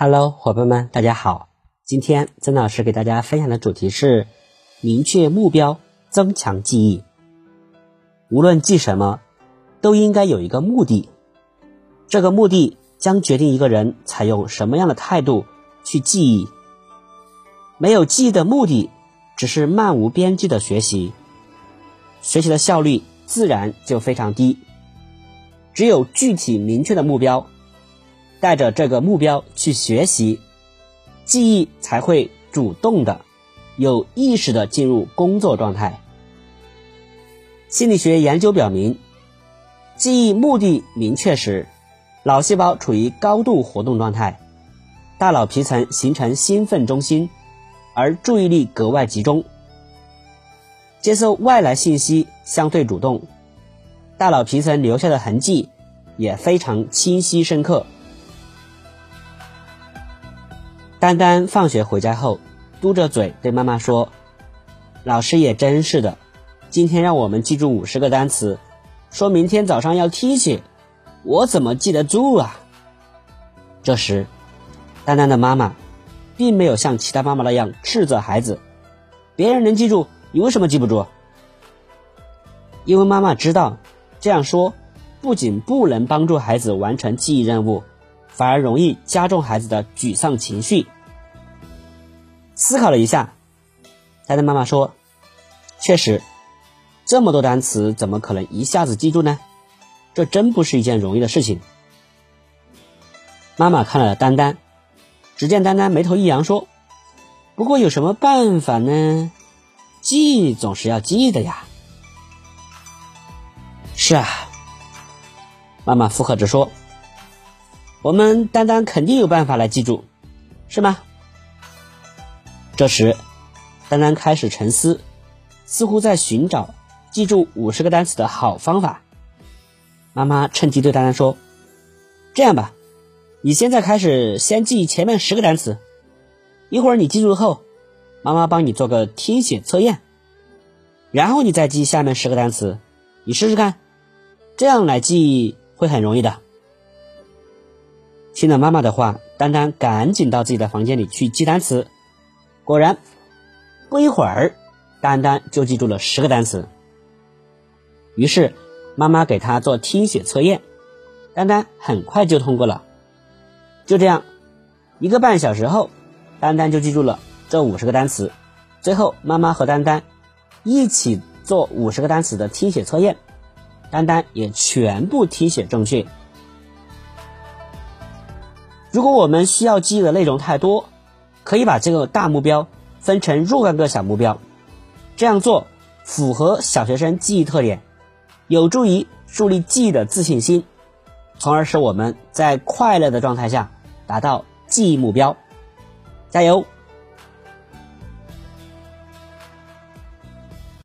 Hello，伙伴们，大家好。今天曾老师给大家分享的主题是明确目标，增强记忆。无论记什么，都应该有一个目的。这个目的将决定一个人采用什么样的态度去记忆。没有记忆的目的，只是漫无边际的学习，学习的效率自然就非常低。只有具体明确的目标，带着这个目标去学习，记忆才会主动的、有意识的进入工作状态。心理学研究表明，记忆目的明确时，脑细胞处于高度活动状态，大脑皮层形成兴奋中心，而注意力格外集中，接受外来信息相对主动。大脑皮层留下的痕迹也非常清晰深刻。丹丹放学回家后，嘟着嘴对妈妈说：“老师也真是的，今天让我们记住五十个单词，说明天早上要听写，我怎么记得住啊？”这时，丹丹的妈妈并没有像其他妈妈那样斥责孩子：“别人能记住，你为什么记不住？”因为妈妈知道。这样说，不仅不能帮助孩子完成记忆任务，反而容易加重孩子的沮丧情绪。思考了一下，丹丹妈妈说：“确实，这么多单词怎么可能一下子记住呢？这真不是一件容易的事情。”妈妈看了丹丹，只见丹丹眉头一扬说：“不过有什么办法呢？记总是要记的呀。”是啊，妈妈附和着说：“我们丹丹肯定有办法来记住，是吗？”这时，丹丹开始沉思，似乎在寻找记住五十个单词的好方法。妈妈趁机对丹丹说：“这样吧，你现在开始先记前面十个单词，一会儿你记住后，妈妈帮你做个听写测验，然后你再记下面十个单词，你试试看。”这样来记会很容易的。听了妈妈的话，丹丹赶紧到自己的房间里去记单词。果然，不一会儿，丹丹就记住了十个单词。于是，妈妈给他做听写测验，丹丹很快就通过了。就这样，一个半小时后，丹丹就记住了这五十个单词。最后，妈妈和丹丹一起做五十个单词的听写测验。丹丹也全部听写正确。如果我们需要记忆的内容太多，可以把这个大目标分成若干个小目标。这样做符合小学生记忆特点，有助于树立记忆的自信心，从而使我们在快乐的状态下达到记忆目标。加油！